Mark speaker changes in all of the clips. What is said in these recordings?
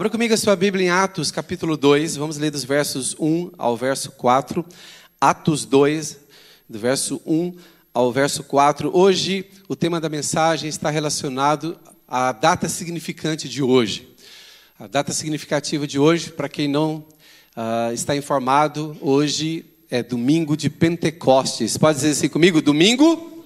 Speaker 1: Abra comigo a sua Bíblia em Atos, capítulo 2. Vamos ler dos versos 1 ao verso 4. Atos 2, do verso 1 ao verso 4. Hoje, o tema da mensagem está relacionado à data significante de hoje. A data significativa de hoje, para quem não uh, está informado, hoje é domingo de Pentecostes. Pode dizer assim comigo? Domingo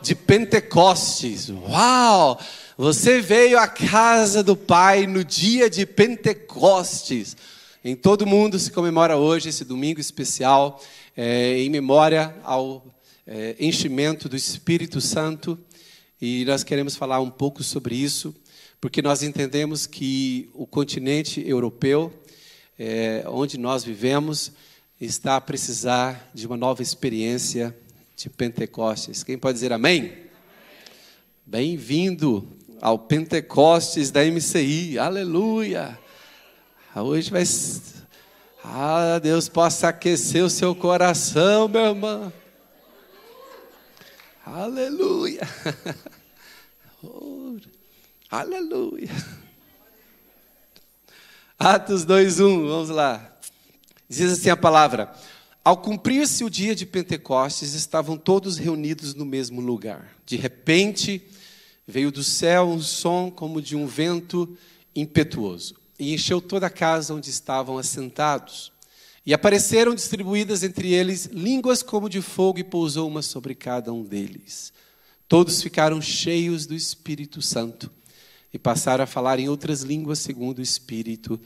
Speaker 1: de Pentecostes. Uau! Você veio à casa do Pai no dia de Pentecostes. Em todo mundo se comemora hoje esse domingo especial, é, em memória ao é, enchimento do Espírito Santo. E nós queremos falar um pouco sobre isso, porque nós entendemos que o continente europeu, é, onde nós vivemos, está a precisar de uma nova experiência de Pentecostes. Quem pode dizer amém? Bem-vindo ao Pentecostes da MCI. Aleluia! Hoje vai. Ah, Deus possa aquecer o seu coração, meu irmão. Aleluia! Oh, aleluia! Atos 2:1, vamos lá. Diz assim a palavra: Ao cumprir-se o dia de Pentecostes, estavam todos reunidos no mesmo lugar. De repente, Veio do céu um som como de um vento impetuoso e encheu toda a casa onde estavam assentados. E apareceram distribuídas entre eles línguas como de fogo e pousou uma sobre cada um deles. Todos ficaram cheios do Espírito Santo e passaram a falar em outras línguas segundo o Espírito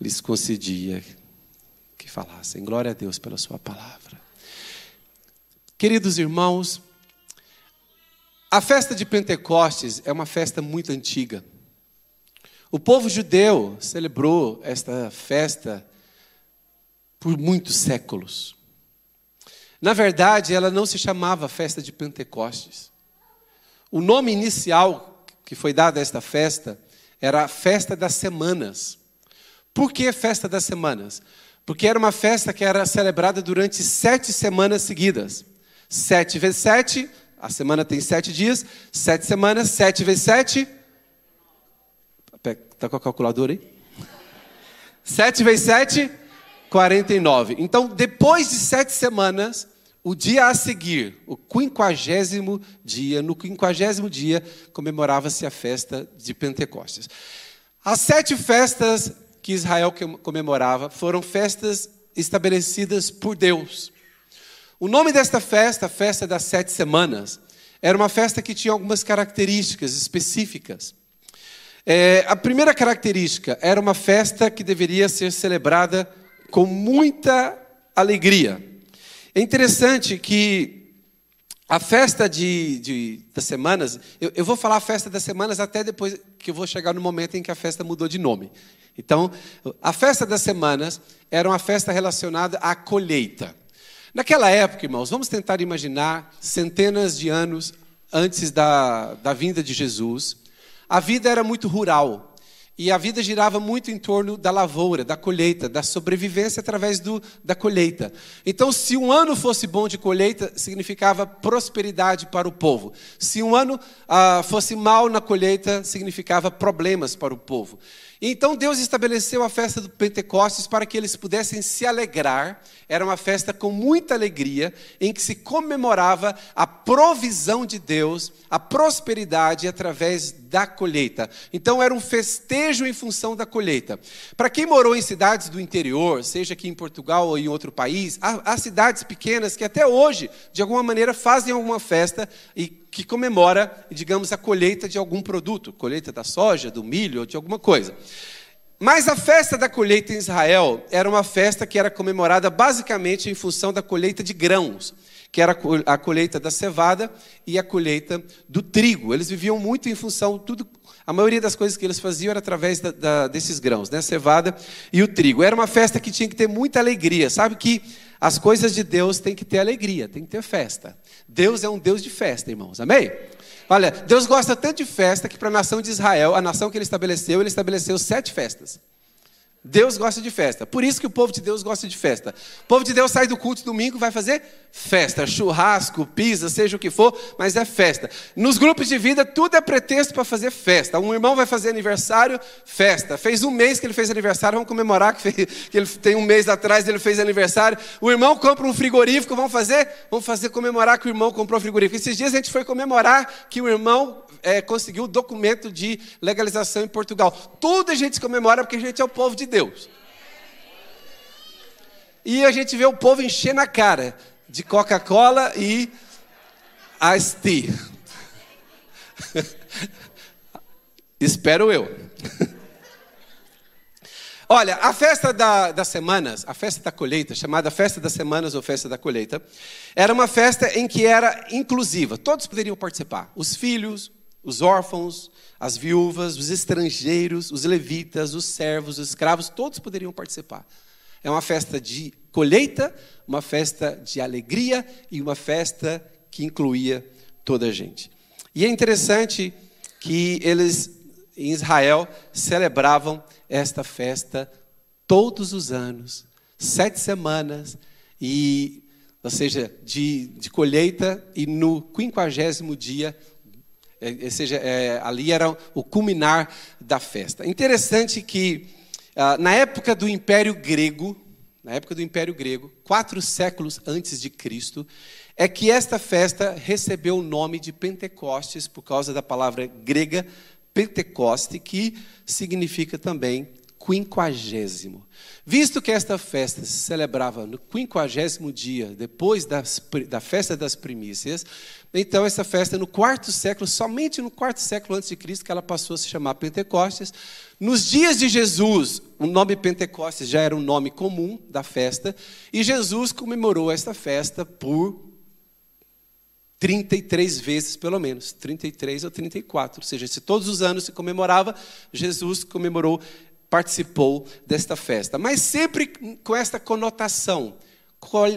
Speaker 1: lhes concedia que falassem. Glória a Deus pela Sua palavra. Queridos irmãos, a festa de Pentecostes é uma festa muito antiga. O povo judeu celebrou esta festa por muitos séculos. Na verdade, ela não se chamava festa de Pentecostes. O nome inicial que foi dado a esta festa era a festa das semanas. Por que festa das semanas? Porque era uma festa que era celebrada durante sete semanas seguidas. Sete vezes sete, a semana tem sete dias, sete semanas, sete vezes sete. Está com a calculadora aí? Sete vezes sete, 49. Então, depois de sete semanas, o dia a seguir, o quinquagésimo dia, no quinquagésimo dia, comemorava-se a festa de Pentecostes. As sete festas que Israel comemorava foram festas estabelecidas por Deus. O nome desta festa, a festa das sete semanas, era uma festa que tinha algumas características específicas. É, a primeira característica era uma festa que deveria ser celebrada com muita alegria. É interessante que a festa de, de das semanas, eu, eu, vou falar a festa das semanas até depois que eu vou chegar no momento em que a festa mudou de nome. Então, a festa das semanas era uma festa relacionada à colheita. Naquela época, irmãos, vamos tentar imaginar centenas de anos antes da, da vinda de Jesus, a vida era muito rural. E a vida girava muito em torno da lavoura, da colheita, da sobrevivência através do, da colheita. Então, se um ano fosse bom de colheita, significava prosperidade para o povo. Se um ano ah, fosse mal na colheita, significava problemas para o povo. Então Deus estabeleceu a festa do Pentecostes para que eles pudessem se alegrar. Era uma festa com muita alegria, em que se comemorava a provisão de Deus, a prosperidade através da colheita. Então era um festejo em função da colheita. Para quem morou em cidades do interior, seja aqui em Portugal ou em outro país, há, há cidades pequenas que até hoje, de alguma maneira, fazem alguma festa e que comemora, digamos, a colheita de algum produto, colheita da soja, do milho de alguma coisa. Mas a festa da colheita em Israel era uma festa que era comemorada basicamente em função da colheita de grãos, que era a colheita da cevada e a colheita do trigo. Eles viviam muito em função, tudo, a maioria das coisas que eles faziam era através da, da, desses grãos, né? a cevada e o trigo. Era uma festa que tinha que ter muita alegria. Sabe que as coisas de Deus têm que ter alegria, tem que ter festa. Deus é um Deus de festa, irmãos. Amém? Olha, Deus gosta tanto de festa que para a nação de Israel, a nação que ele estabeleceu, ele estabeleceu sete festas. Deus gosta de festa. Por isso que o povo de Deus gosta de festa. O povo de Deus sai do culto domingo, vai fazer festa, churrasco, pizza, seja o que for, mas é festa. Nos grupos de vida, tudo é pretexto para fazer festa. Um irmão vai fazer aniversário, festa. Fez um mês que ele fez aniversário, vamos comemorar que, fez, que ele tem um mês atrás ele fez aniversário. O irmão compra um frigorífico, vamos fazer? Vamos fazer comemorar que o irmão comprou um frigorífico. Esses dias a gente foi comemorar que o irmão é, conseguiu o documento de legalização em Portugal. Tudo a gente comemora porque a gente é o povo de Deus. E a gente vê o povo encher na cara de Coca-Cola e Ice Tea. Espero eu. Olha, a festa da, das semanas, a festa da colheita, chamada Festa das Semanas ou Festa da Colheita, era uma festa em que era inclusiva, todos poderiam participar: os filhos, os órfãos, as viúvas, os estrangeiros, os levitas, os servos, os escravos, todos poderiam participar. É uma festa de colheita, uma festa de alegria e uma festa que incluía toda a gente. E é interessante que eles, em Israel, celebravam esta festa todos os anos, sete semanas, e, ou seja, de, de colheita, e no quinquagésimo dia é, seja, é, ali era o culminar da festa. Interessante que ah, na época do Império Grego, na época do Império Grego, quatro séculos antes de Cristo, é que esta festa recebeu o nome de Pentecostes por causa da palavra grega Pentecoste, que significa também quinquagésimo. Visto que esta festa se celebrava no quinquagésimo dia, depois das, da festa das primícias, então essa festa no quarto século, somente no quarto século antes de Cristo, que ela passou a se chamar Pentecostes. Nos dias de Jesus, o nome Pentecostes já era um nome comum da festa, e Jesus comemorou esta festa por 33 vezes, pelo menos, 33 ou 34. Ou seja, se todos os anos se comemorava, Jesus comemorou participou desta festa. Mas sempre com esta conotação,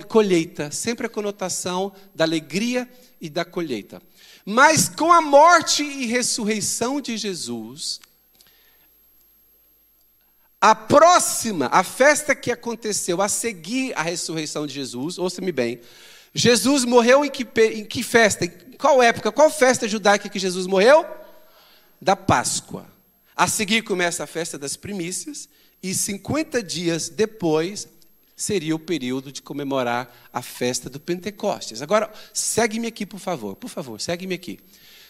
Speaker 1: colheita, sempre a conotação da alegria e da colheita. Mas com a morte e ressurreição de Jesus, a próxima, a festa que aconteceu a seguir a ressurreição de Jesus, ouça-me bem, Jesus morreu em que, em que festa? Em qual época? Qual festa judaica que Jesus morreu? Da Páscoa. A seguir começa a festa das primícias, e 50 dias depois seria o período de comemorar a festa do Pentecostes. Agora, segue-me aqui, por favor, por favor, segue-me aqui.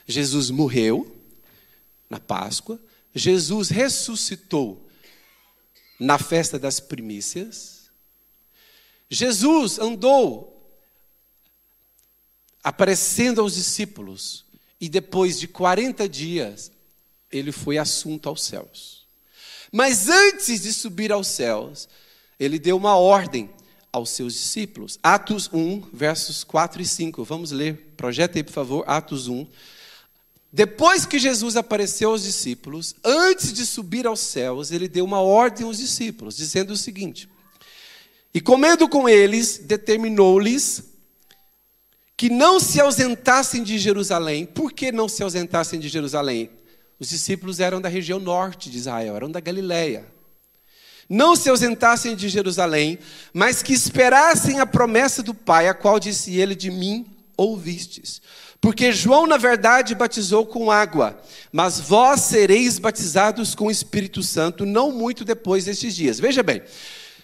Speaker 1: Jesus morreu na Páscoa, Jesus ressuscitou na festa das primícias, Jesus andou aparecendo aos discípulos, e depois de 40 dias, ele foi assunto aos céus. Mas antes de subir aos céus, ele deu uma ordem aos seus discípulos. Atos 1, versos 4 e 5. Vamos ler. Projeta aí, por favor, Atos 1. Depois que Jesus apareceu aos discípulos, antes de subir aos céus, ele deu uma ordem aos discípulos, dizendo o seguinte: E comendo com eles, determinou-lhes que não se ausentassem de Jerusalém. Por que não se ausentassem de Jerusalém? Os discípulos eram da região norte de Israel, eram da Galileia. Não se ausentassem de Jerusalém, mas que esperassem a promessa do Pai, a qual disse ele: De mim ouvistes. Porque João, na verdade, batizou com água, mas vós sereis batizados com o Espírito Santo não muito depois destes dias. Veja bem,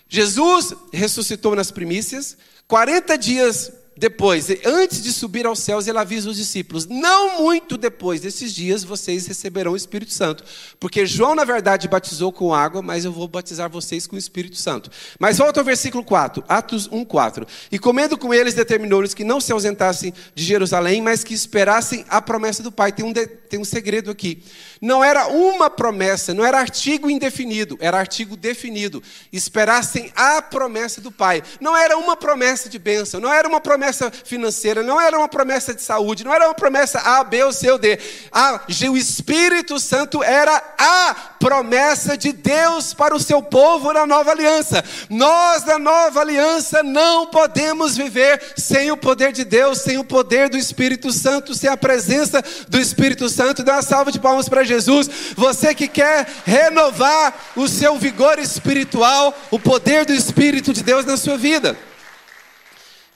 Speaker 1: Jesus ressuscitou nas primícias, 40 dias depois, antes de subir aos céus, ele avisa os discípulos: não muito depois desses dias vocês receberão o Espírito Santo. Porque João, na verdade, batizou com água, mas eu vou batizar vocês com o Espírito Santo. Mas volta ao versículo 4, Atos 1, 4. E comendo com eles, determinou-lhes que não se ausentassem de Jerusalém, mas que esperassem a promessa do Pai. Tem um, de, tem um segredo aqui. Não era uma promessa, não era artigo indefinido, era artigo definido. Esperassem a promessa do Pai. Não era uma promessa de bênção, não era uma promessa financeira, não era uma promessa de saúde, não era uma promessa A, B ou C ou D. Ah, o Espírito Santo era a promessa de Deus para o seu povo na nova aliança. Nós, da nova aliança, não podemos viver sem o poder de Deus, sem o poder do Espírito Santo, sem a presença do Espírito Santo. Dá uma salva de palmas para Jesus. Você que quer renovar o seu vigor espiritual, o poder do Espírito de Deus na sua vida.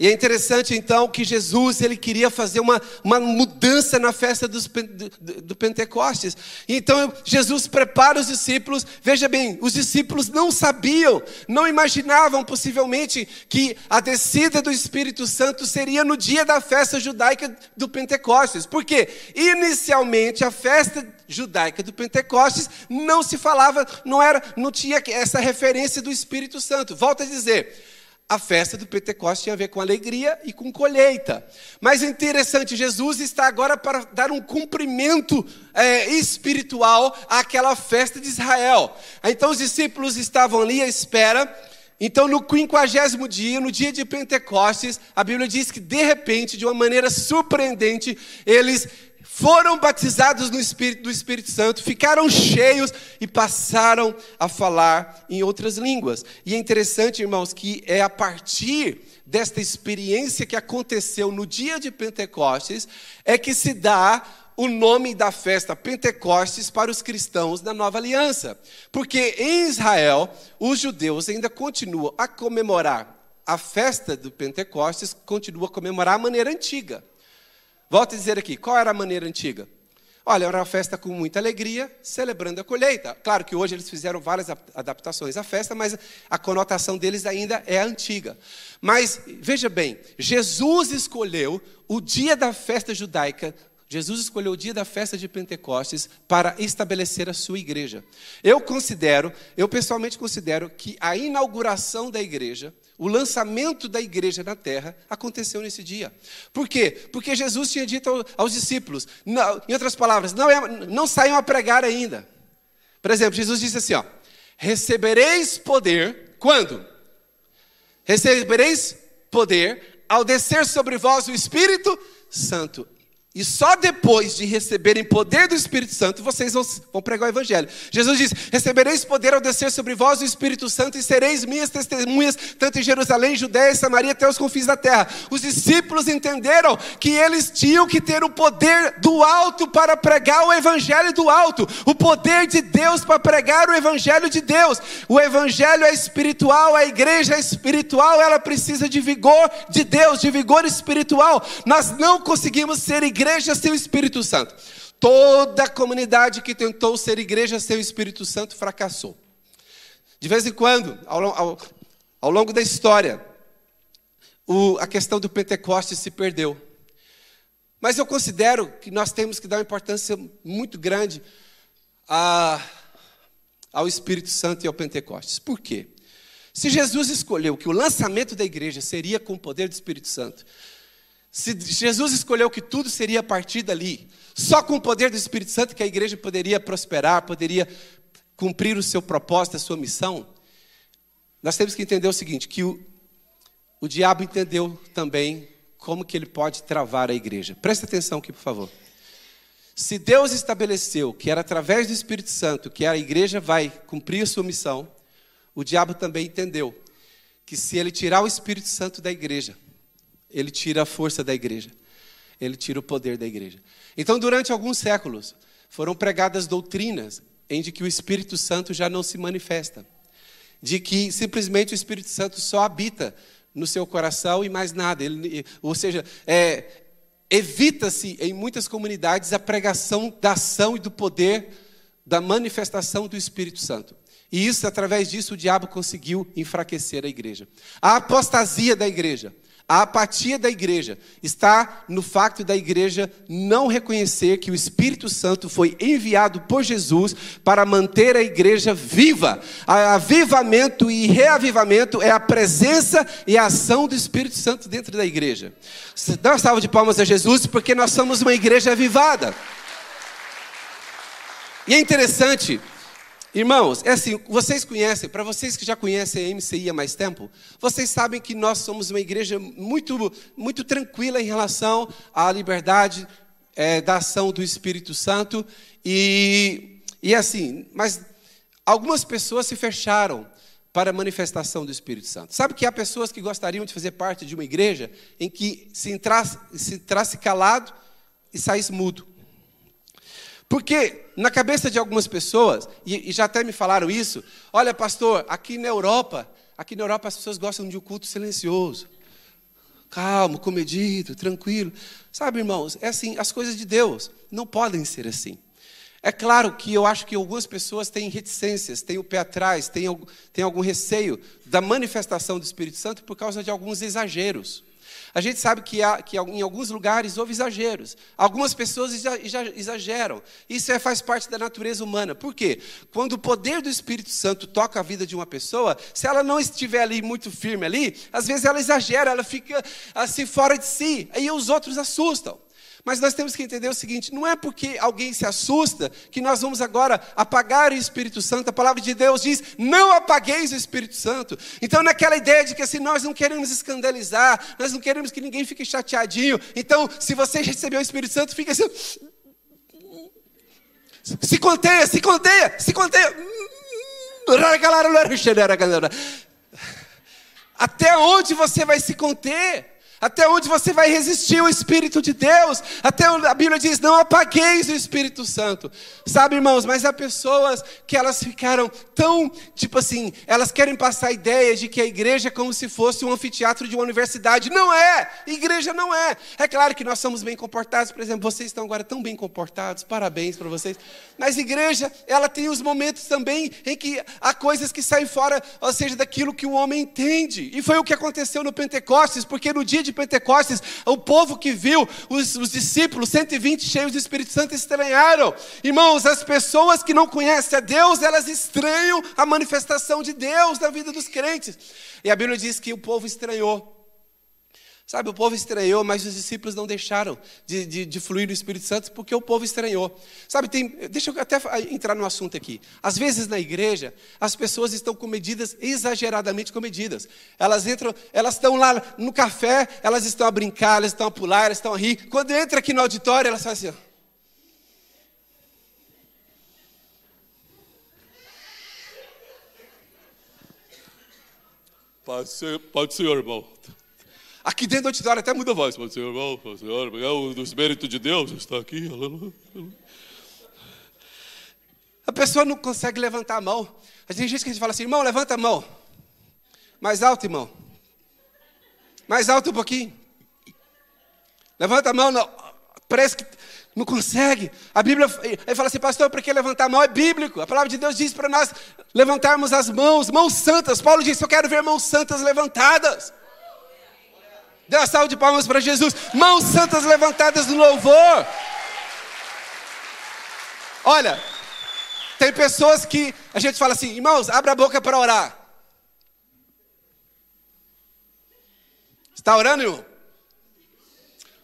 Speaker 1: E é interessante então que Jesus ele queria fazer uma, uma mudança na festa dos, do, do Pentecostes. Então Jesus prepara os discípulos. Veja bem, os discípulos não sabiam, não imaginavam possivelmente que a descida do Espírito Santo seria no dia da festa judaica do Pentecostes. Porque inicialmente a festa judaica do Pentecostes não se falava, não era, não tinha essa referência do Espírito Santo. Volto a dizer, a festa do Pentecostes tinha a ver com alegria e com colheita. Mas é interessante, Jesus está agora para dar um cumprimento é, espiritual àquela festa de Israel. Então os discípulos estavam ali à espera. Então, no quinquagésimo dia, no dia de Pentecostes, a Bíblia diz que, de repente, de uma maneira surpreendente, eles foram batizados no Espírito do Espírito Santo, ficaram cheios e passaram a falar em outras línguas. E é interessante, irmãos, que é a partir desta experiência que aconteceu no dia de Pentecostes é que se dá o nome da festa Pentecostes para os cristãos da nova aliança. Porque em Israel, os judeus ainda continuam a comemorar a festa do Pentecostes, continuam a comemorar a maneira antiga. Volto a dizer aqui, qual era a maneira antiga? Olha, era uma festa com muita alegria, celebrando a colheita. Claro que hoje eles fizeram várias adaptações à festa, mas a conotação deles ainda é antiga. Mas veja bem, Jesus escolheu o dia da festa judaica Jesus escolheu o dia da festa de Pentecostes para estabelecer a sua igreja. Eu considero, eu pessoalmente considero que a inauguração da igreja, o lançamento da igreja na terra, aconteceu nesse dia. Por quê? Porque Jesus tinha dito aos discípulos, não, em outras palavras, não, é, não saiam a pregar ainda. Por exemplo, Jesus disse assim: ó, recebereis poder, quando? Recebereis poder ao descer sobre vós o Espírito Santo. E só depois de receberem poder do Espírito Santo, vocês vão pregar o Evangelho. Jesus diz: Recebereis poder ao descer sobre vós o Espírito Santo e sereis minhas testemunhas, tanto em Jerusalém, Judéia Samaria, até os confins da terra. Os discípulos entenderam que eles tinham que ter o poder do alto para pregar o Evangelho do alto, o poder de Deus para pregar o Evangelho de Deus. O Evangelho é espiritual, a igreja é espiritual, ela precisa de vigor de Deus, de vigor espiritual. Nós não conseguimos ser igreja igreja sem o Espírito Santo. Toda comunidade que tentou ser igreja sem o Espírito Santo fracassou. De vez em quando, ao, ao, ao longo da história, o, a questão do Pentecostes se perdeu. Mas eu considero que nós temos que dar uma importância muito grande a, ao Espírito Santo e ao Pentecostes. Por quê? Se Jesus escolheu que o lançamento da igreja seria com o poder do Espírito Santo, se Jesus escolheu que tudo seria a partir dali, só com o poder do Espírito Santo que a igreja poderia prosperar, poderia cumprir o seu propósito, a sua missão, nós temos que entender o seguinte, que o, o diabo entendeu também como que ele pode travar a igreja. Presta atenção aqui, por favor. Se Deus estabeleceu que era através do Espírito Santo que a igreja vai cumprir a sua missão, o diabo também entendeu que se ele tirar o Espírito Santo da igreja, ele tira a força da igreja. Ele tira o poder da igreja. Então, durante alguns séculos, foram pregadas doutrinas em de que o Espírito Santo já não se manifesta. De que simplesmente o Espírito Santo só habita no seu coração e mais nada. Ele, ou seja, é, evita-se em muitas comunidades a pregação da ação e do poder da manifestação do Espírito Santo. E isso, através disso, o diabo conseguiu enfraquecer a igreja. A apostasia da igreja a apatia da igreja está no fato da igreja não reconhecer que o Espírito Santo foi enviado por Jesus para manter a igreja viva. Avivamento e reavivamento é a presença e a ação do Espírito Santo dentro da igreja. Dá uma salva de palmas a Jesus, porque nós somos uma igreja avivada. E é interessante Irmãos, é assim, vocês conhecem, para vocês que já conhecem a MCI há mais tempo, vocês sabem que nós somos uma igreja muito, muito tranquila em relação à liberdade é, da ação do Espírito Santo. E, e assim, mas algumas pessoas se fecharam para a manifestação do Espírito Santo. Sabe que há pessoas que gostariam de fazer parte de uma igreja em que se entrasse, se entrasse calado e saísse mudo. Porque na cabeça de algumas pessoas, e, e já até me falaram isso, olha, pastor, aqui na Europa, aqui na Europa as pessoas gostam de um culto silencioso. Calmo, comedido, tranquilo. Sabe, irmãos, é assim, as coisas de Deus não podem ser assim. É claro que eu acho que algumas pessoas têm reticências, têm o pé atrás, têm, têm algum receio da manifestação do Espírito Santo por causa de alguns exageros. A gente sabe que, há, que em alguns lugares houve exageros. Algumas pessoas exageram. Isso é, faz parte da natureza humana. Por quê? Quando o poder do Espírito Santo toca a vida de uma pessoa, se ela não estiver ali muito firme ali, às vezes ela exagera, ela fica assim fora de si. Aí os outros assustam. Mas nós temos que entender o seguinte: não é porque alguém se assusta que nós vamos agora apagar o Espírito Santo. A palavra de Deus diz: não apagueis o Espírito Santo. Então, naquela ideia de que assim, nós não queremos escandalizar, nós não queremos que ninguém fique chateadinho. Então, se você recebeu o Espírito Santo, fica assim. Se conteia, se conteia, se conteia. Até onde você vai se conter? Até onde você vai resistir ao Espírito de Deus? Até a Bíblia diz: não apagueis o Espírito Santo. Sabe, irmãos, mas há pessoas que elas ficaram tão, tipo assim, elas querem passar a ideia de que a igreja é como se fosse um anfiteatro de uma universidade. Não é! Igreja não é. É claro que nós somos bem comportados, por exemplo, vocês estão agora tão bem comportados, parabéns para vocês. Mas igreja, ela tem os momentos também em que há coisas que saem fora, ou seja, daquilo que o homem entende. E foi o que aconteceu no Pentecostes, porque no dia de de Pentecostes, o povo que viu os, os discípulos, 120 cheios do Espírito Santo, estranharam. Irmãos, as pessoas que não conhecem a Deus, elas estranham a manifestação de Deus na vida dos crentes. E a Bíblia diz que o povo estranhou. Sabe, o povo estranhou, mas os discípulos não deixaram de, de, de, fluir no Espírito Santo porque o povo estranhou. Sabe, tem, deixa eu até entrar no assunto aqui. Às vezes na igreja, as pessoas estão comedidas, exageradamente comedidas. Elas entram, elas estão lá no café, elas estão a brincar, elas estão a pular, elas estão a rir. Quando entra aqui no auditório, elas fazem assim. Pode ser, pode ser, irmão. Aqui dentro do auditório até muda a voz. Ser, irmão, Senhor, é o Espírito de Deus está aqui. A pessoa não consegue levantar a mão. Tem gente que a gente fala assim, irmão, levanta a mão. Mais alto, irmão. Mais alto um pouquinho. Levanta a mão, não. Parece que não consegue. A Bíblia ele fala assim, pastor, para que levantar a mão? É bíblico. A palavra de Deus diz para nós levantarmos as mãos, mãos santas. Paulo disse, eu quero ver mãos santas levantadas. Dê uma salva de palmas para Jesus. Mãos santas levantadas no louvor. Olha, tem pessoas que a gente fala assim, irmãos, abra a boca para orar. Está orando, irmão?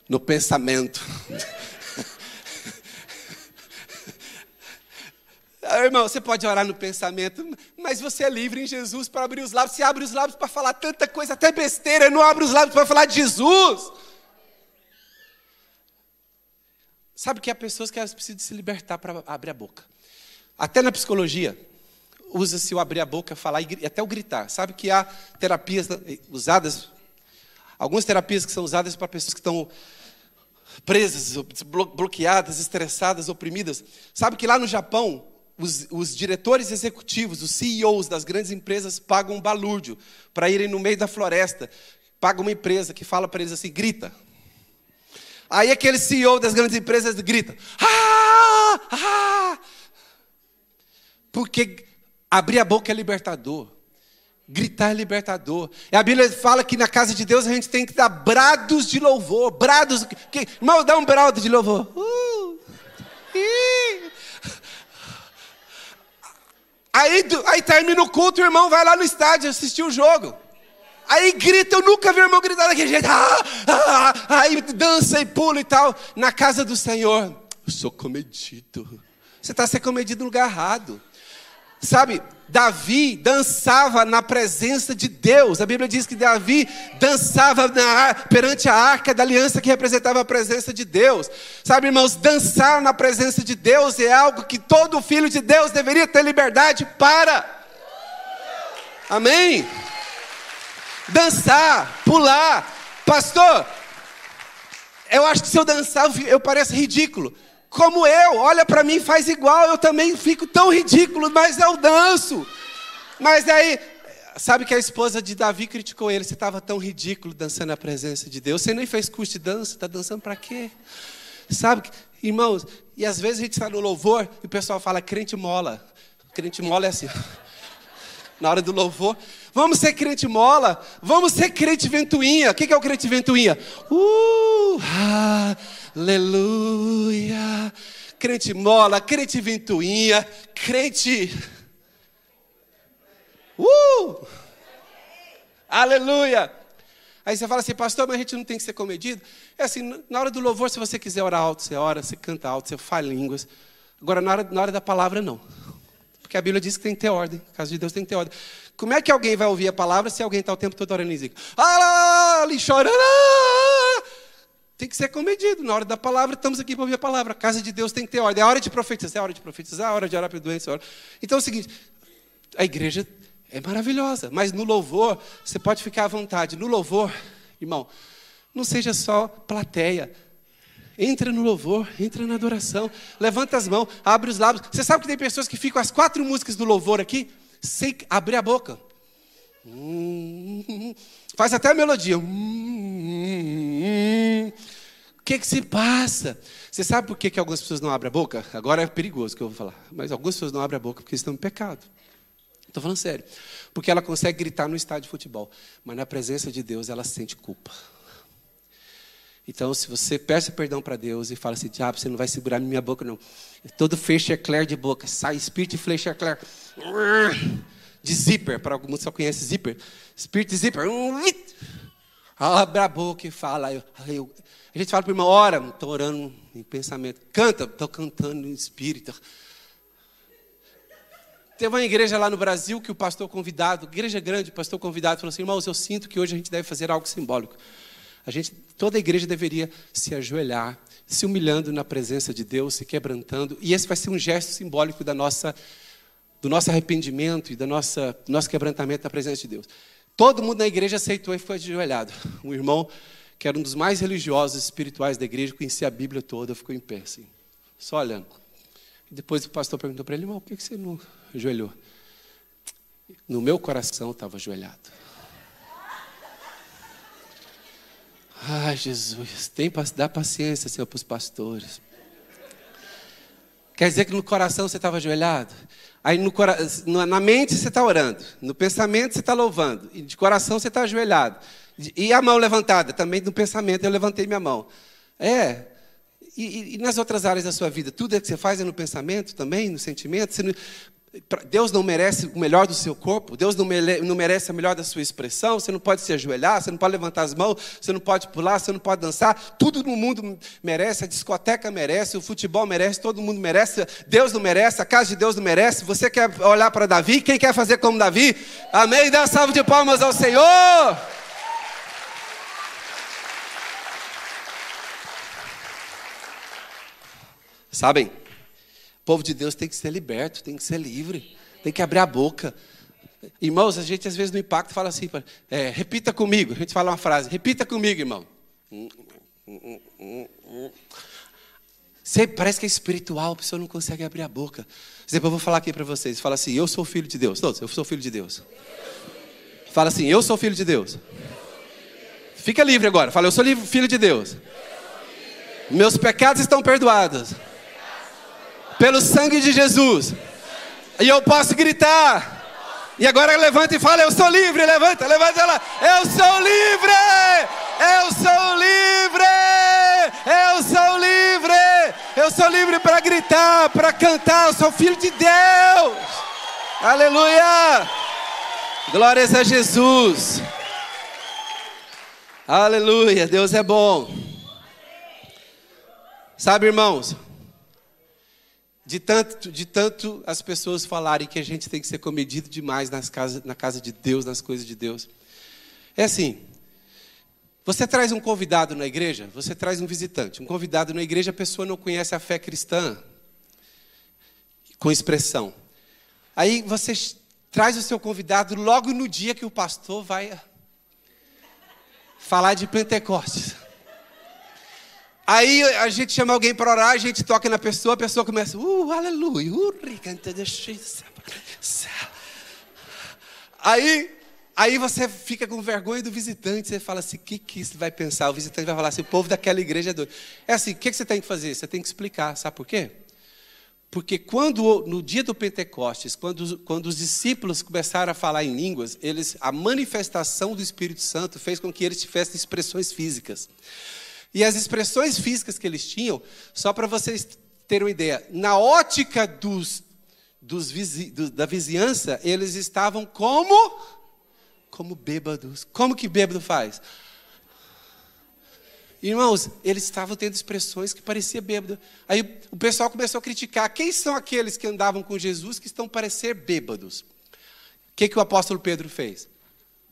Speaker 1: No pensamento. irmão, você pode orar no pensamento, mas você é livre em Jesus para abrir os lábios. Você abre os lábios para falar tanta coisa, até besteira, não abre os lábios para falar de Jesus. Sabe que há pessoas que elas precisam se libertar para abrir a boca. Até na psicologia, usa-se o abrir a boca, falar e até o gritar. Sabe que há terapias usadas, algumas terapias que são usadas para pessoas que estão presas, bloqueadas, estressadas, oprimidas. Sabe que lá no Japão, os, os, diretores executivos, os CEOs das grandes empresas pagam um balúrdio para irem no meio da floresta. Paga uma empresa que fala para eles assim, grita. Aí aquele CEO das grandes empresas grita, ah, ah, porque abrir a boca é libertador. Gritar é libertador. E a Bíblia fala que na casa de Deus a gente tem que dar brados de louvor. Brados. Que, irmão, dá um brado de louvor. Uh, Aí, aí termina o culto, o irmão vai lá no estádio assistir o jogo. Aí grita, eu nunca vi o irmão gritar daquele jeito. Ah, ah, ah, aí dança e pula e tal. Na casa do Senhor, eu sou comedido. Você está sendo comedido no lugar errado. Sabe, Davi dançava na presença de Deus. A Bíblia diz que Davi dançava na, perante a arca da aliança que representava a presença de Deus. Sabe, irmãos, dançar na presença de Deus é algo que todo filho de Deus deveria ter liberdade para. Amém? Dançar, pular. Pastor, eu acho que se eu dançar eu pareço ridículo. Como eu, olha para mim, faz igual, eu também fico tão ridículo, mas eu danço. Mas aí, sabe que a esposa de Davi criticou ele, você estava tão ridículo dançando na presença de Deus, você nem fez curso de dança, está dançando para quê? Sabe, irmãos, e às vezes a gente está no louvor e o pessoal fala crente mola. Crente mola é assim. Na hora do louvor, vamos ser crente mola, vamos ser crente ventoinha. O que é o crente ventoinha? Uh, aleluia. Crente mola, crente ventoinha, crente. Uh, aleluia. Aí você fala assim, pastor, mas a gente não tem que ser comedido. É assim, na hora do louvor, se você quiser orar alto, você ora, você canta alto, você fala línguas. Agora, na hora, na hora da palavra, não. Porque a Bíblia diz que tem que ter ordem. No caso de Deus tem que ter ordem. Como é que alguém vai ouvir a palavra se alguém está o tempo todo orando em zica? Ah, ali chorando. Tem que ser comedido. Na hora da palavra, estamos aqui para ouvir a palavra. A casa de Deus tem que ter ordem. É hora de profetizar, é hora de profetizar, é hora de orar para doença. É hora... Então é o seguinte: a igreja é maravilhosa, mas no louvor, você pode ficar à vontade. No louvor, irmão, não seja só plateia. Entra no louvor, entra na adoração, levanta as mãos, abre os lábios. Você sabe que tem pessoas que ficam as quatro músicas do louvor aqui, sem abrir a boca. Faz até a melodia. o que, que se passa? Você sabe por que, que algumas pessoas não abrem a boca? Agora é perigoso que eu vou falar. Mas algumas pessoas não abrem a boca porque estão em pecado. Estou falando sério. Porque ela consegue gritar no estádio de futebol, mas na presença de Deus ela sente culpa. Então, se você peça perdão para Deus e fala assim, diabo, você não vai segurar minha boca, não. Todo eclair de boca, sai espírito de eclair De zíper, para alguns só conhecem zíper. Espírito de zíper. Abre a boca e fala. Eu, eu, a gente fala para o irmão, ora, estou orando em pensamento. Canta, estou cantando em espírito. Teve uma igreja lá no Brasil que o pastor convidado, igreja grande, o pastor convidado falou assim: irmãos, eu sinto que hoje a gente deve fazer algo simbólico. A gente, toda a igreja deveria se ajoelhar, se humilhando na presença de Deus, se quebrantando, e esse vai ser um gesto simbólico da nossa, do nosso arrependimento e da nossa, do nosso quebrantamento na presença de Deus. Todo mundo na igreja aceitou e foi ajoelhado. Um irmão que era um dos mais religiosos espirituais da igreja, conhecia a Bíblia toda, ficou em pé, assim, só olhando. Depois o pastor perguntou para ele, irmão, por que você não ajoelhou? No meu coração estava ajoelhado. Ai, Jesus, tem, dá paciência, Senhor, para os pastores. Quer dizer que no coração você estava ajoelhado? Aí no, na mente você está orando, no pensamento você está louvando, e de coração você está ajoelhado. E a mão levantada, também no pensamento eu levantei minha mão. É, e, e, nas outras áreas da sua vida, tudo é que você faz é no pensamento também, no sentimento? Não, Deus não merece o melhor do seu corpo, Deus não, merece a melhor da sua expressão, você não pode se ajoelhar, você não pode levantar as mãos, você não pode pular, você não pode dançar, tudo no mundo merece, a discoteca merece, o futebol merece, todo mundo merece, Deus não merece, a casa de Deus não merece, você quer olhar para Davi, quem quer fazer como Davi? Amém? Dá salve de palmas ao Senhor! Sabem, povo de Deus tem que ser liberto, tem que ser livre, tem que abrir a boca. Irmãos, a gente às vezes no impacto fala assim, é, repita comigo. A gente fala uma frase, repita comigo, irmão. Parece que é espiritual, a pessoa não consegue abrir a boca. Exemplo, eu vou falar aqui para vocês. Fala assim, eu sou filho de Deus. Todos, eu sou filho de Deus. Fala assim, eu sou filho de Deus. Fica livre agora. Fala, eu sou filho de Deus. Meus pecados estão perdoados pelo sangue de Jesus. E eu posso gritar. E agora levanta e fala: Eu sou livre. Levanta, levanta lá. Eu sou livre. Eu sou livre. Eu sou livre. Eu sou livre para gritar, para cantar. Eu sou filho de Deus. Aleluia. Glórias a Jesus. Aleluia. Deus é bom. Sabe, irmãos? De tanto, de tanto as pessoas falarem que a gente tem que ser comedido demais nas casas, na casa de Deus, nas coisas de Deus. É assim, você traz um convidado na igreja, você traz um visitante. Um convidado na igreja, a pessoa não conhece a fé cristã, com expressão. Aí você traz o seu convidado logo no dia que o pastor vai falar de Pentecostes. Aí a gente chama alguém para orar, a gente toca na pessoa, a pessoa começa, uh, aleluia, uh, Aí, aí você fica com vergonha do visitante, você fala assim, o que, que isso vai pensar? O visitante vai falar assim, o povo daquela igreja é doido. É assim, o que, que você tem que fazer? Você tem que explicar, sabe por quê? Porque quando, no dia do Pentecostes, quando, quando os discípulos começaram a falar em línguas, eles, a manifestação do Espírito Santo fez com que eles tivessem expressões físicas. E as expressões físicas que eles tinham, só para vocês terem uma ideia, na ótica dos, dos vizi, do, da vizinhança, eles estavam como? Como bêbados. Como que bêbado faz? Irmãos, eles estavam tendo expressões que parecia bêbado. Aí o pessoal começou a criticar. Quem são aqueles que andavam com Jesus que estão parecer bêbados? O que, que o apóstolo Pedro fez?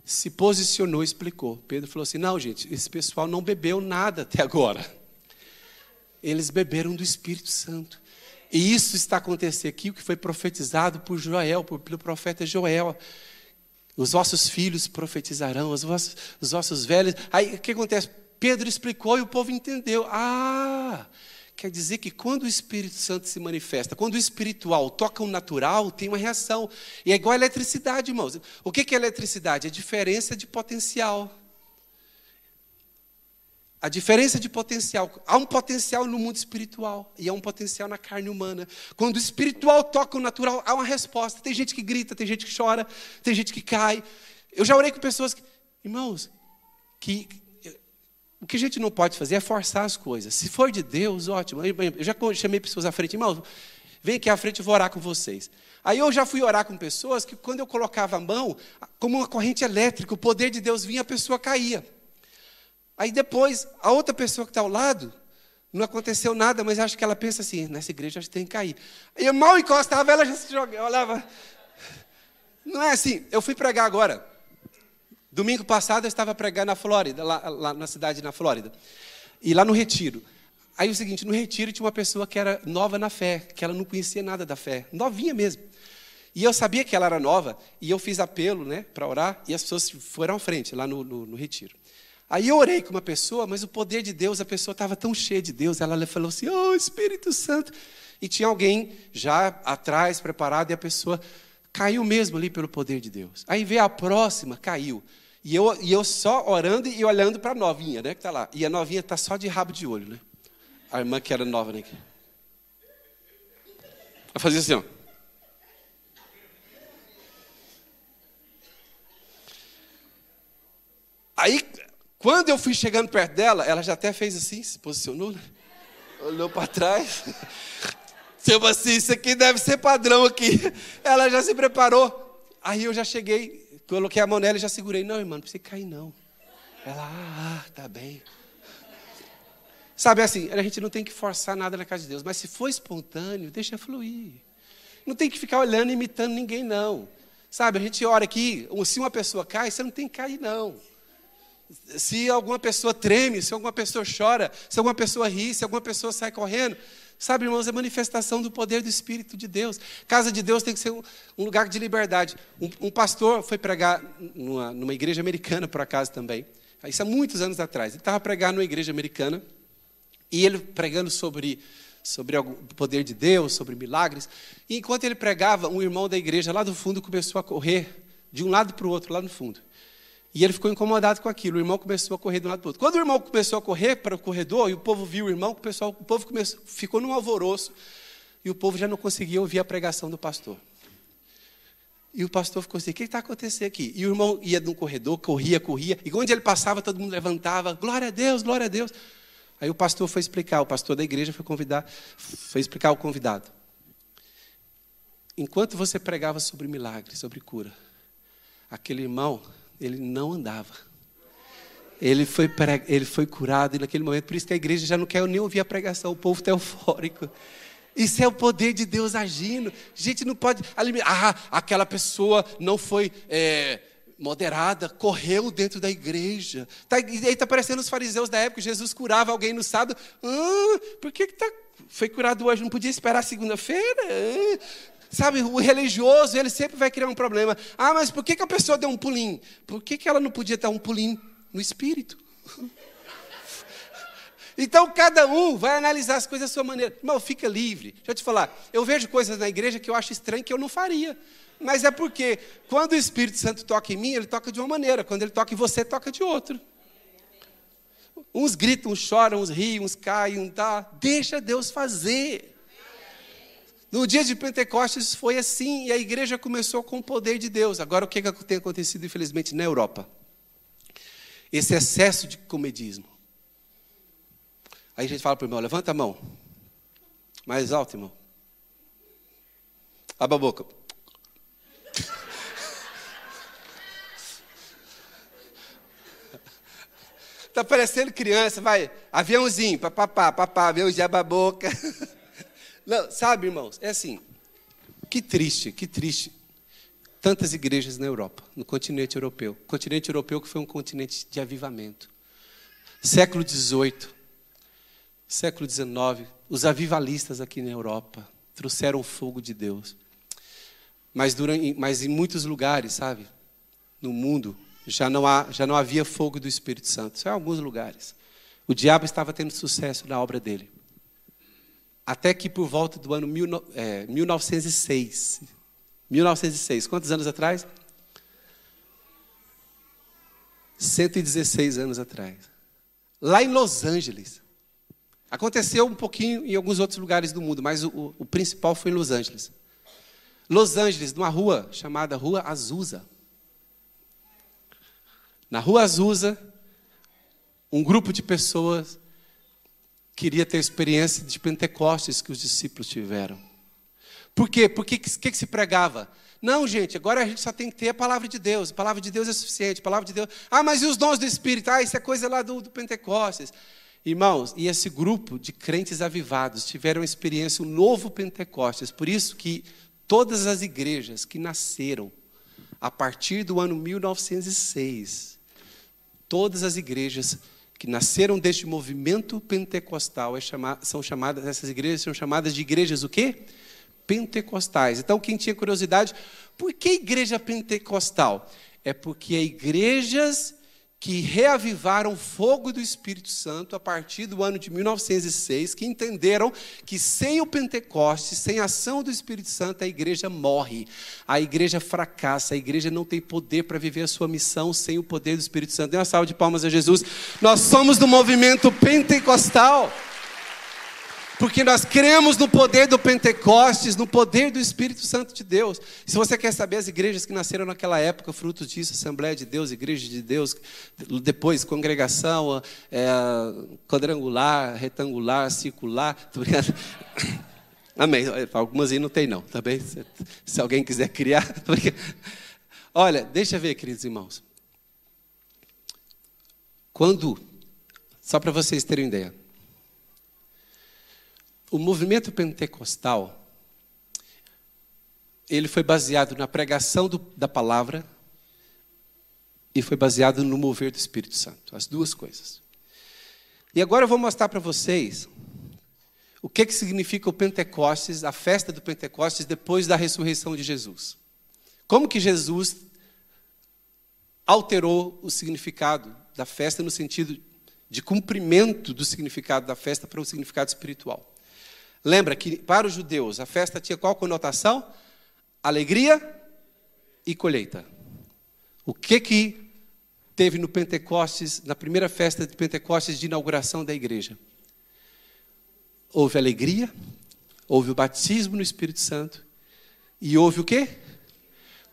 Speaker 1: Se posicionou e explicou. Pedro falou assim: não, gente, esse pessoal não bebeu nada até agora. Eles beberam do Espírito Santo. E isso está acontecendo aqui, o que foi profetizado por Joel, pelo profeta Joel. Os vossos filhos profetizarão, os vossos, os vossos velhos. Aí o que acontece? Pedro explicou e o povo entendeu. Ah, quer dizer que quando o Espírito Santo se manifesta, quando o espiritual toca o natural, tem uma reação. E é igual a eletricidade, irmãos. O que é eletricidade? É diferença de potencial. A diferença de potencial. Há um potencial no mundo espiritual e há um potencial na carne humana. Quando o espiritual toca o natural, há uma resposta. Tem gente que grita, tem gente que chora, tem gente que cai. Eu já orei com pessoas que, irmãos, que o que a gente não pode fazer é forçar as coisas. Se for de Deus, ótimo. Eu já chamei pessoas à frente, irmão, vem aqui à frente, eu vou orar com vocês. Aí eu já fui orar com pessoas que quando eu colocava a mão, como uma corrente elétrica, o poder de Deus vinha, a pessoa caía. Aí depois, a outra pessoa que está ao lado, não aconteceu nada, mas acho que ela pensa assim, nessa igreja a gente tem que cair. Eu mal encostava, ela já se jogava, olhava. Não é assim, eu fui pregar agora. Domingo passado eu estava pregando na Flórida, lá, lá, na cidade na Flórida. E lá no retiro. Aí o seguinte, no retiro tinha uma pessoa que era nova na fé, que ela não conhecia nada da fé, novinha mesmo. E eu sabia que ela era nova, e eu fiz apelo né, para orar, e as pessoas foram à frente, lá no, no, no retiro. Aí eu orei com uma pessoa, mas o poder de Deus, a pessoa estava tão cheia de Deus, ela falou assim: Oh, Espírito Santo. E tinha alguém já atrás, preparado, e a pessoa caiu mesmo ali pelo poder de Deus. Aí veio a próxima, caiu. E eu, e eu só orando e olhando para a novinha, né, que está lá. E a novinha está só de rabo de olho, né? A irmã que era nova, né? Ela fazia assim, ó. Aí, quando eu fui chegando perto dela, ela já até fez assim, se posicionou, né? Olhou para trás. Tipo assim, isso aqui deve ser padrão aqui. Ela já se preparou. Aí eu já cheguei, Coloquei a mão nela e já segurei. Não, irmão, não precisa cair, não. Ela, ah, tá bem. Sabe assim, a gente não tem que forçar nada na casa de Deus, mas se for espontâneo, deixa fluir. Não tem que ficar olhando e imitando ninguém, não. Sabe, a gente ora aqui, se uma pessoa cai, você não tem que cair, não. Se alguma pessoa treme, se alguma pessoa chora, se alguma pessoa ri, se alguma pessoa sai correndo, Sabe, irmãos, é manifestação do poder do Espírito de Deus. Casa de Deus tem que ser um, lugar de liberdade. Um, um, pastor foi pregar numa, numa igreja americana, por acaso também. Isso há muitos anos atrás. Ele estava pregando numa igreja americana e ele pregando sobre, sobre o poder de Deus, sobre milagres. E enquanto ele pregava, um irmão da igreja lá do fundo começou a correr de um lado para o outro, lá no fundo. E ele ficou incomodado com aquilo. O irmão começou a correr de um lado para o outro. Quando o irmão começou a correr para o corredor, e o povo viu o irmão, o, pessoal, o povo começou, ficou num alvoroço. E o povo já não conseguia ouvir a pregação do pastor. E o pastor ficou assim: o que está acontecendo aqui? E o irmão ia no corredor, corria, corria. E onde ele passava, todo mundo levantava: glória a Deus, glória a Deus. Aí o pastor foi explicar, o pastor da igreja foi convidar, foi explicar ao convidado. Enquanto você pregava sobre milagres, sobre cura, aquele irmão ele não andava. Ele foi, ele foi curado naquele momento, por isso que a igreja já não quer nem ouvir a pregação, o povo está eufórico. Isso é o poder de Deus agindo. Gente não pode. Ah, aquela pessoa não foi é, moderada, correu dentro da igreja. Tá, e aí está parecendo os fariseus da época. Jesus curava alguém no sábado. Ah, por que, que tá, foi curado hoje? Não podia esperar segunda-feira? Ah, Sabe, o religioso, ele sempre vai criar um problema. Ah, mas por que, que a pessoa deu um pulinho? Por que, que ela não podia dar um pulinho no espírito? Então cada um vai analisar as coisas da sua maneira. Irmão, fica livre. Deixa eu te falar, eu vejo coisas na igreja que eu acho estranho que eu não faria. Mas é porque quando o Espírito Santo toca em mim, ele toca de uma maneira, quando ele toca em você, toca de outra. Uns gritam, uns choram, uns riem, uns caem, um tá. Deixa Deus fazer. No dia de Pentecostes foi assim, e a igreja começou com o poder de Deus. Agora, o que tem acontecido, infelizmente, na Europa? Esse excesso de comedismo. Aí a gente fala para o irmão: levanta a mão. Mais alto, irmão. Abra a boca. Está parecendo criança, vai, aviãozinho, papapá, papá, aviãozinho, aba a boca. Não, sabe, irmãos, é assim, que triste, que triste. Tantas igrejas na Europa, no continente europeu. O continente europeu que foi um continente de avivamento. Século XVIII, século XIX, os avivalistas aqui na Europa trouxeram o fogo de Deus. Mas, durante, mas em muitos lugares, sabe, no mundo, já não, há, já não havia fogo do Espírito Santo. Só em alguns lugares. O diabo estava tendo sucesso na obra dele. Até que por volta do ano mil, é, 1906. 1906. Quantos anos atrás? 116 anos atrás. Lá em Los Angeles. Aconteceu um pouquinho em alguns outros lugares do mundo, mas o, o principal foi em Los Angeles. Los Angeles, numa rua chamada Rua Azusa. Na rua Azusa, um grupo de pessoas queria ter a experiência de Pentecostes que os discípulos tiveram. Por quê? Por que, que, que se pregava? Não, gente, agora a gente só tem que ter a palavra de Deus. A palavra de Deus é suficiente. A palavra de Deus. Ah, mas e os dons do Espírito? Ah, isso é coisa lá do, do Pentecostes. Irmãos, e esse grupo de crentes avivados tiveram experiência, um novo Pentecostes. Por isso que todas as igrejas que nasceram a partir do ano 1906 Todas as igrejas que nasceram deste movimento pentecostal é são chamadas, essas igrejas são chamadas de igrejas o quê? Pentecostais. Então, quem tinha curiosidade, por que igreja pentecostal? É porque é igrejas que reavivaram o fogo do Espírito Santo a partir do ano de 1906, que entenderam que sem o Pentecostes, sem a ação do Espírito Santo, a igreja morre, a igreja fracassa, a igreja não tem poder para viver a sua missão sem o poder do Espírito Santo. Dê uma salva de palmas a Jesus. Nós somos do movimento pentecostal. Porque nós cremos no poder do Pentecostes, no poder do Espírito Santo de Deus. Se você quer saber as igrejas que nasceram naquela época, frutos disso, Assembleia de Deus, Igreja de Deus, depois congregação, é, quadrangular, retangular, circular. Amém. Algumas aí não tem, não, tá bem? Se, se alguém quiser criar. Porque... Olha, deixa eu ver, queridos irmãos. Quando, só para vocês terem ideia, o movimento pentecostal ele foi baseado na pregação do, da palavra e foi baseado no mover do Espírito Santo, as duas coisas. E agora eu vou mostrar para vocês o que, que significa o Pentecostes, a festa do Pentecostes depois da ressurreição de Jesus. Como que Jesus alterou o significado da festa no sentido de cumprimento do significado da festa para o significado espiritual. Lembra que para os judeus a festa tinha qual conotação? Alegria e colheita. O que que teve no Pentecostes, na primeira festa de Pentecostes de inauguração da igreja? Houve alegria, houve o batismo no Espírito Santo e houve o quê?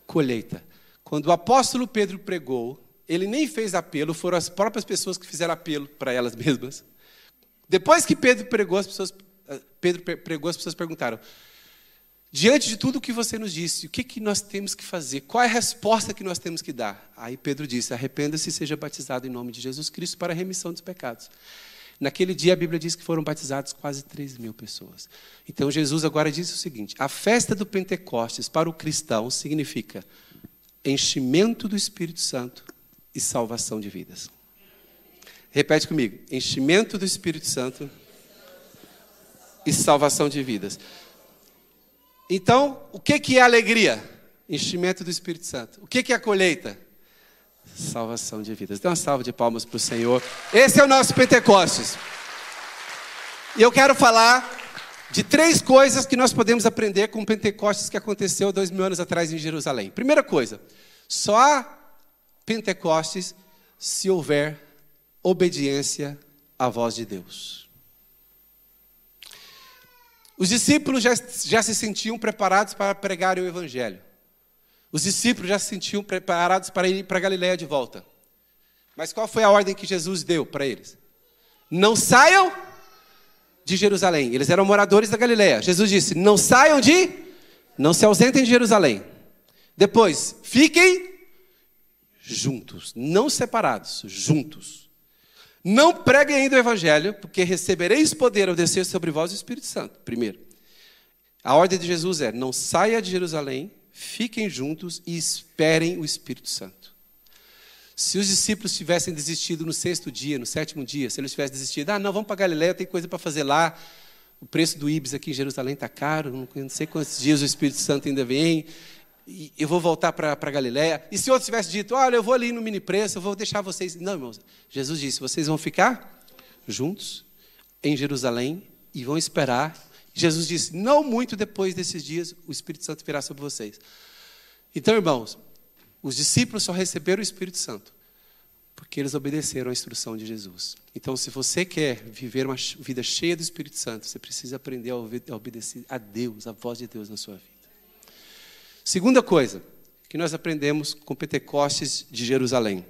Speaker 1: Colheita. Quando o apóstolo Pedro pregou, ele nem fez apelo, foram as próprias pessoas que fizeram apelo para elas mesmas. Depois que Pedro pregou, as pessoas Pedro pregou, as pessoas perguntaram: diante de tudo o que você nos disse, o que, que nós temos que fazer? Qual é a resposta que nós temos que dar? Aí Pedro disse: arrependa-se e seja batizado em nome de Jesus Cristo para a remissão dos pecados. Naquele dia a Bíblia diz que foram batizados quase 3 mil pessoas. Então Jesus agora disse o seguinte: a festa do Pentecostes para o cristão significa enchimento do Espírito Santo e salvação de vidas. Repete comigo: enchimento do Espírito Santo e salvação de vidas. Então, o que é alegria? Enchimento do Espírito Santo. O que é a colheita? Salvação de vidas. Dê uma salva de palmas para o Senhor. Esse é o nosso Pentecostes. E eu quero falar de três coisas que nós podemos aprender com o Pentecostes que aconteceu dois mil anos atrás em Jerusalém. Primeira coisa, só há Pentecostes se houver obediência à voz de Deus. Os discípulos já, já se sentiam preparados para pregar o Evangelho. Os discípulos já se sentiam preparados para ir para Galiléia de volta. Mas qual foi a ordem que Jesus deu para eles? Não saiam de Jerusalém. Eles eram moradores da Galiléia. Jesus disse: Não saiam de, não se ausentem de Jerusalém. Depois, fiquem juntos, não separados, juntos. Não preguem ainda o evangelho, porque recebereis poder ao descer sobre vós o Espírito Santo. Primeiro, a ordem de Jesus é: não saia de Jerusalém, fiquem juntos e esperem o Espírito Santo. Se os discípulos tivessem desistido no sexto dia, no sétimo dia, se eles tivessem desistido, ah, não, vamos para Galiléia, tem coisa para fazer lá, o preço do Ibis aqui em Jerusalém está caro, não sei quantos dias o Espírito Santo ainda vem, eu vou voltar para a Galiléia. E se outro tivesse dito, olha, eu vou ali no mini preço, eu vou deixar vocês. Não, irmãos, Jesus disse, vocês vão ficar juntos em Jerusalém e vão esperar. Jesus disse, não muito depois desses dias, o Espírito Santo virá sobre vocês. Então, irmãos, os discípulos só receberam o Espírito Santo porque eles obedeceram à instrução de Jesus. Então, se você quer viver uma vida cheia do Espírito Santo, você precisa aprender a obedecer a Deus, a voz de Deus na sua vida. Segunda coisa que nós aprendemos com Pentecostes de Jerusalém,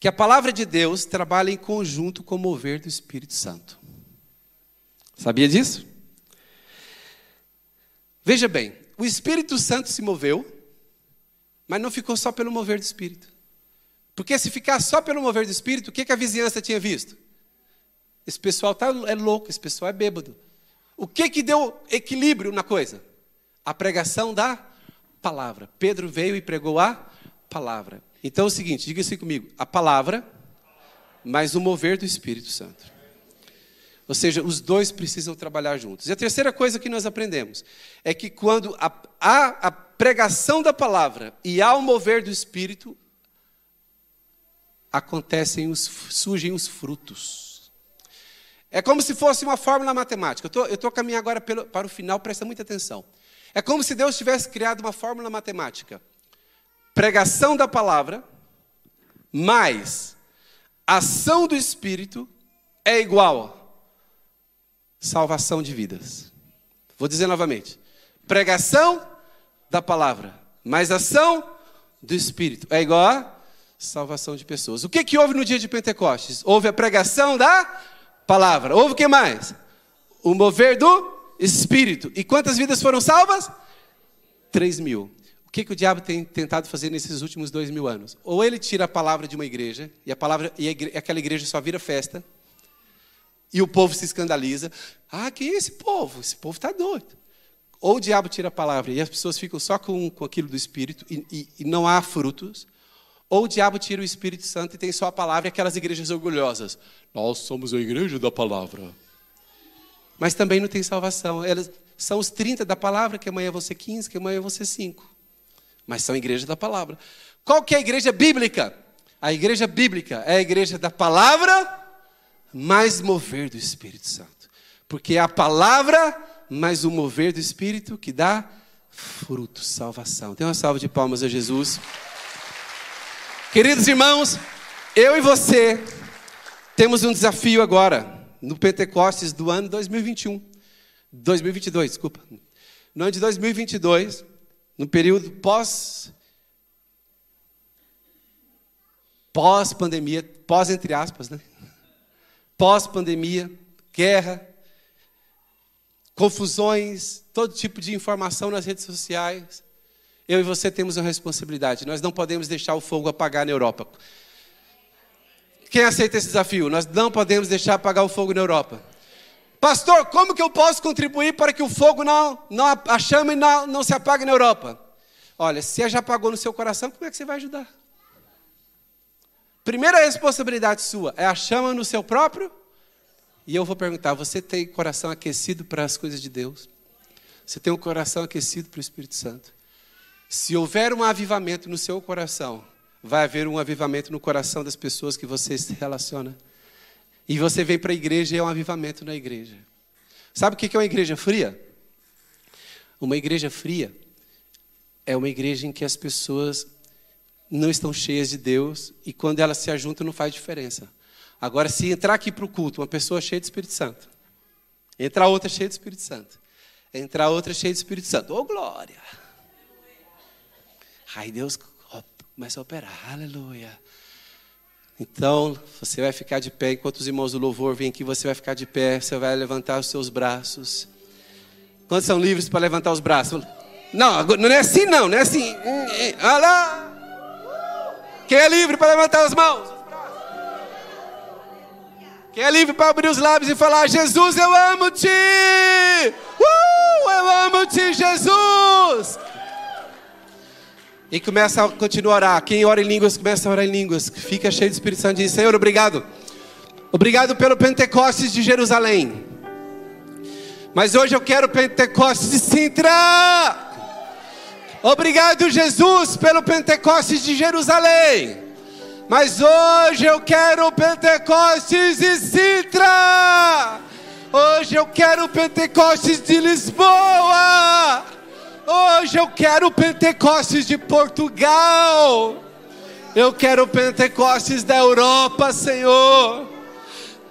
Speaker 1: que a palavra de Deus trabalha em conjunto com o mover do Espírito Santo. Sabia disso? Veja bem, o Espírito Santo se moveu mas não ficou só pelo mover do Espírito. Porque se ficar só pelo mover do Espírito, o que, a vizinhança tinha visto? Esse pessoal tá, é louco, esse pessoal é bêbado. O que, que deu equilíbrio na coisa? A pregação da palavra. Pedro veio e pregou a palavra. Então é o seguinte, diga assim comigo: a palavra, mais o mover do Espírito Santo. Ou seja, os dois precisam trabalhar juntos. E a terceira coisa que nós aprendemos é que quando há a, pregação da palavra e ao mover do Espírito, acontecem os, surgem os frutos. É como se fosse uma fórmula matemática. Eu estou caminhando agora pelo, para o final, presta muita atenção. É como se Deus tivesse criado uma fórmula matemática. Pregação da palavra mais ação do Espírito é igual salvação de vidas. Vou dizer novamente: pregação da palavra, mais ação do Espírito é igual a salvação de pessoas. O que, que houve no dia de Pentecostes? Houve a pregação da palavra. Houve o que mais? O mover do Espírito. E quantas vidas foram salvas? Três mil. O que, que o diabo tem tentado fazer nesses últimos dois mil anos? Ou ele tira a palavra de uma igreja, e, a palavra, e a igreja, aquela igreja só vira festa, e o povo se escandaliza. Ah, quem é esse povo? Esse povo está doido. Ou o diabo tira a palavra e as pessoas ficam só com, com aquilo do Espírito e, e, e não há frutos. Ou o diabo tira o Espírito Santo e tem só a palavra e aquelas igrejas orgulhosas. Nós somos a igreja da palavra. Mas também não tem salvação. Elas são os 30 da palavra, que amanhã ser 15, que amanhã ser 5. Mas são igreja da palavra. Qual que é a igreja bíblica? A igreja bíblica é a igreja da palavra mais mover do Espírito Santo. Porque é a palavra mais o mover do Espírito que dá fruto, salvação. Tem uma salva de palmas a Jesus. Queridos irmãos, eu e você temos um desafio agora, no Pentecostes do ano 2021. 2022, desculpa. No ano de 2022, no período pós pós pandemia, pós entre aspas, né? pós-pandemia, guerra, confusões, todo tipo de informação nas redes sociais. Eu e você temos uma responsabilidade. Nós não podemos deixar o fogo apagar na Europa. Quem aceita esse desafio? Nós não podemos deixar apagar o fogo na Europa. Pastor, como que eu posso contribuir para que o fogo não, não a chama não, não se apague na Europa? Olha, se já apagou no seu coração, como é que você vai ajudar? Primeira responsabilidade sua é a chama no seu próprio. E eu vou perguntar: você tem coração aquecido para as coisas de Deus? Você tem um coração aquecido para o Espírito Santo? Se houver um avivamento no seu coração, vai haver um avivamento no coração das pessoas que você se relaciona. E você vem para a igreja e é um avivamento na igreja. Sabe o que é uma igreja fria? Uma igreja fria é uma igreja em que as pessoas não estão cheias de Deus e quando elas se ajuntam não faz diferença. Agora, se entrar aqui para o culto uma pessoa cheia de Espírito Santo, entrar outra cheia de Espírito Santo, entrar outra cheia de Espírito Santo, ô oh, glória! Aí Deus começa a operar, aleluia. Então, você vai ficar de pé, enquanto os irmãos do louvor vêm aqui, você vai ficar de pé, você vai levantar os seus braços. Quantos são livres para levantar os braços? Não, não é assim não, não é assim. Olha lá. Quem é livre para levantar as mãos? Quem é livre para abrir os lábios e falar: Jesus, eu amo-te! Uh, eu amo-te, Jesus! E começa a continuar a orar. Quem ora em línguas, começa a orar em línguas. Fica cheio de Espírito Santo e diz: Senhor, obrigado. Obrigado pelo Pentecostes de Jerusalém. Mas hoje eu quero Pentecostes de Sintra. Obrigado, Jesus, pelo Pentecostes de Jerusalém. Mas hoje eu quero Pentecostes de Sintra. Hoje eu quero Pentecostes de Lisboa. Hoje eu quero Pentecostes de Portugal. Eu quero Pentecostes da Europa, Senhor.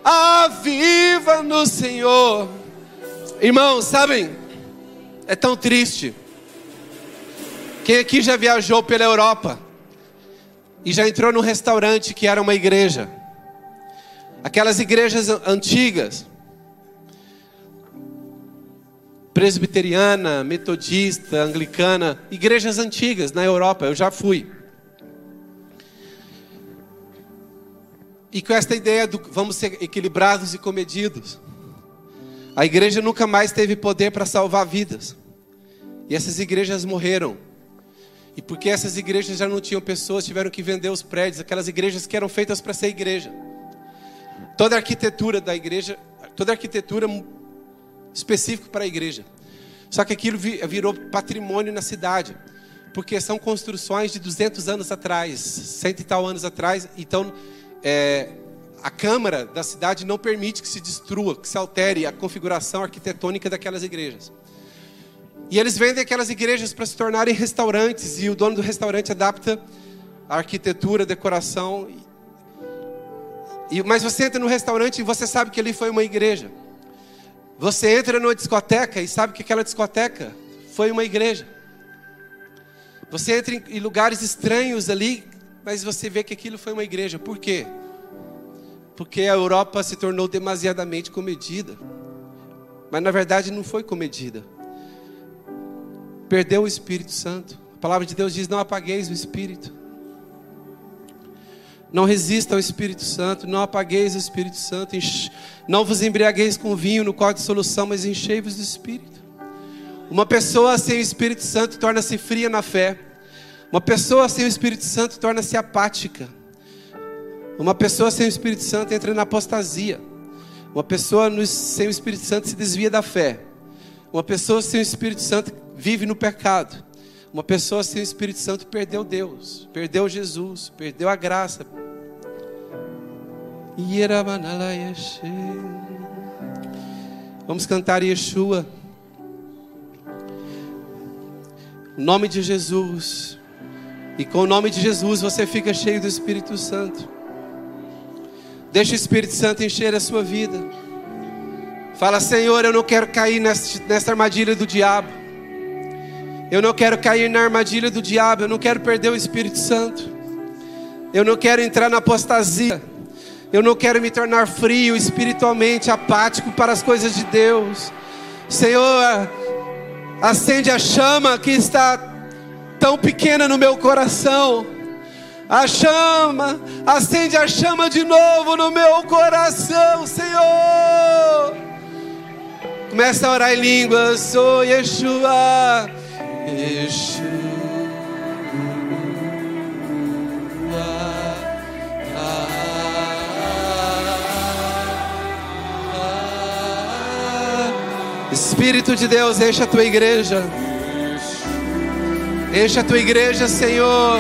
Speaker 1: Aviva-nos, Senhor. Irmãos, sabem? É tão triste. Quem aqui já viajou pela Europa e já entrou num restaurante que era uma igreja? Aquelas igrejas antigas presbiteriana, metodista, anglicana, igrejas antigas na Europa, eu já fui. E com esta ideia do vamos ser equilibrados e comedidos. A igreja nunca mais teve poder para salvar vidas. E essas igrejas morreram. E porque essas igrejas já não tinham pessoas, tiveram que vender os prédios, aquelas igrejas que eram feitas para ser igreja. Toda a arquitetura da igreja, toda a arquitetura específico para a igreja. Só que aquilo virou patrimônio na cidade, porque são construções de 200 anos atrás, cento e tal anos atrás. Então, é, a Câmara da cidade não permite que se destrua, que se altere a configuração arquitetônica daquelas igrejas. E eles vendem aquelas igrejas para se tornarem restaurantes, e o dono do restaurante adapta a arquitetura, a decoração. E, mas você entra no restaurante e você sabe que ali foi uma igreja. Você entra numa discoteca e sabe que aquela discoteca foi uma igreja. Você entra em lugares estranhos ali, mas você vê que aquilo foi uma igreja. Por quê? Porque a Europa se tornou demasiadamente comedida. Mas na verdade não foi comedida. Perdeu o Espírito Santo. A palavra de Deus diz: Não apagueis o Espírito. Não resista ao Espírito Santo, não apagueis o Espírito Santo, não vos embriagueis com vinho no qual de solução, mas enchei-vos do Espírito. Uma pessoa sem o Espírito Santo torna-se fria na fé. Uma pessoa sem o Espírito Santo torna-se apática. Uma pessoa sem o Espírito Santo entra na apostasia. Uma pessoa sem o Espírito Santo se desvia da fé. Uma pessoa sem o Espírito Santo vive no pecado. Uma pessoa sem o Espírito Santo perdeu Deus, perdeu Jesus, perdeu a graça, Vamos cantar Yeshua. O nome de Jesus. E com o nome de Jesus você fica cheio do Espírito Santo. Deixa o Espírito Santo encher a sua vida. Fala, Senhor, eu não quero cair nessa armadilha do diabo. Eu não quero cair na armadilha do diabo. Eu não quero perder o Espírito Santo. Eu não quero entrar na apostasia. Eu não quero me tornar frio, espiritualmente apático para as coisas de Deus. Senhor, acende a chama que está tão pequena no meu coração. A chama, acende a chama de novo no meu coração, Senhor. Começa a orar em línguas, oh Yeshua, Yeshua. Espírito de Deus, enche a tua igreja. Enche a tua igreja, Senhor.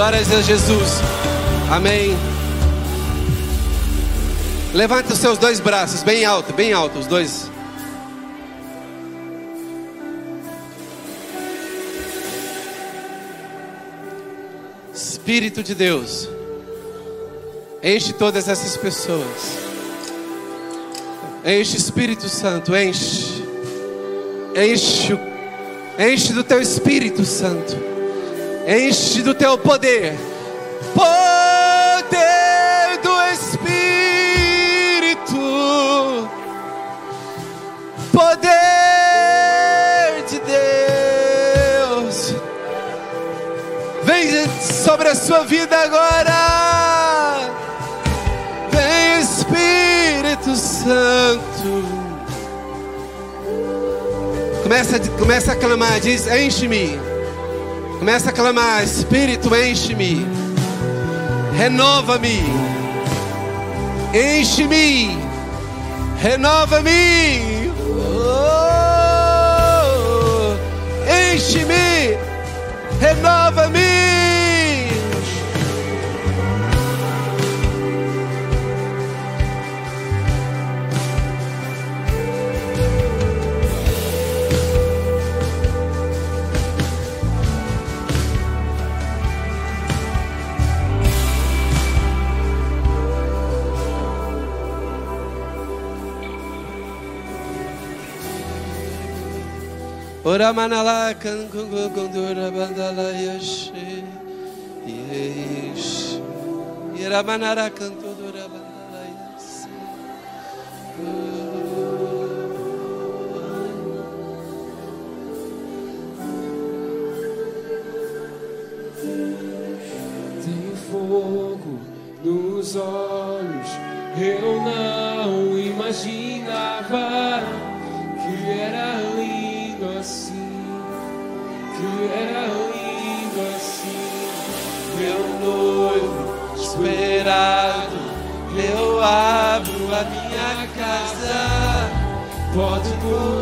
Speaker 1: Glória a Jesus. Amém. Levante os seus dois braços bem alto, bem alto, os dois. Espírito de Deus, enche todas essas pessoas. Enche Espírito Santo, enche. Enche, enche do teu Espírito Santo. Enche do teu poder. Poder do Espírito. Poder de Deus. Vem sobre a sua vida agora. Vem Espírito Santo. Começa, começa a clamar, diz: Enche-me. Começa a clamar: Espírito, enche-me. Renova-me. Enche-me. Renova-me. Oh, enche-me. Renova-me. Ora manala kangungu gundura bandala yashe yesh Ira manara kantudura bandala yashe
Speaker 2: Tem fogo nos olhos,
Speaker 1: esperado, eu abro a minha casa.
Speaker 2: Pode curar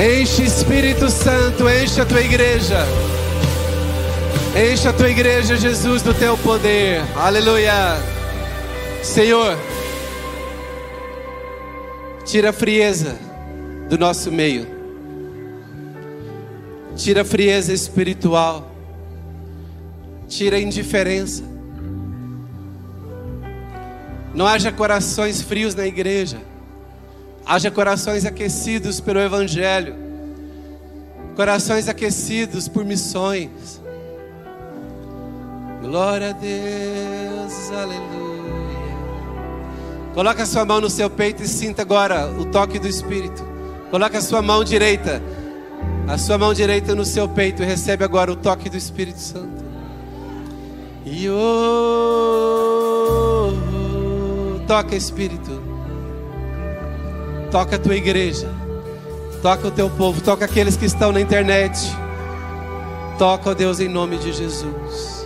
Speaker 1: Enche Espírito Santo, enche a tua igreja. Enche a tua igreja, Jesus, do teu poder. Aleluia. Senhor, tira a frieza do nosso meio. Tira a frieza espiritual. Tira a indiferença. Não haja corações frios na igreja. Haja corações aquecidos pelo Evangelho. Corações aquecidos por missões. Glória a Deus, aleluia. Coloque a sua mão no seu peito e sinta agora o toque do Espírito. Coloque a sua mão direita, a sua mão direita no seu peito e recebe agora o toque do Espírito Santo. E oh, toca Espírito, toca a tua igreja, toca o teu povo, toca aqueles que estão na internet. Toca, ó Deus, em nome de Jesus.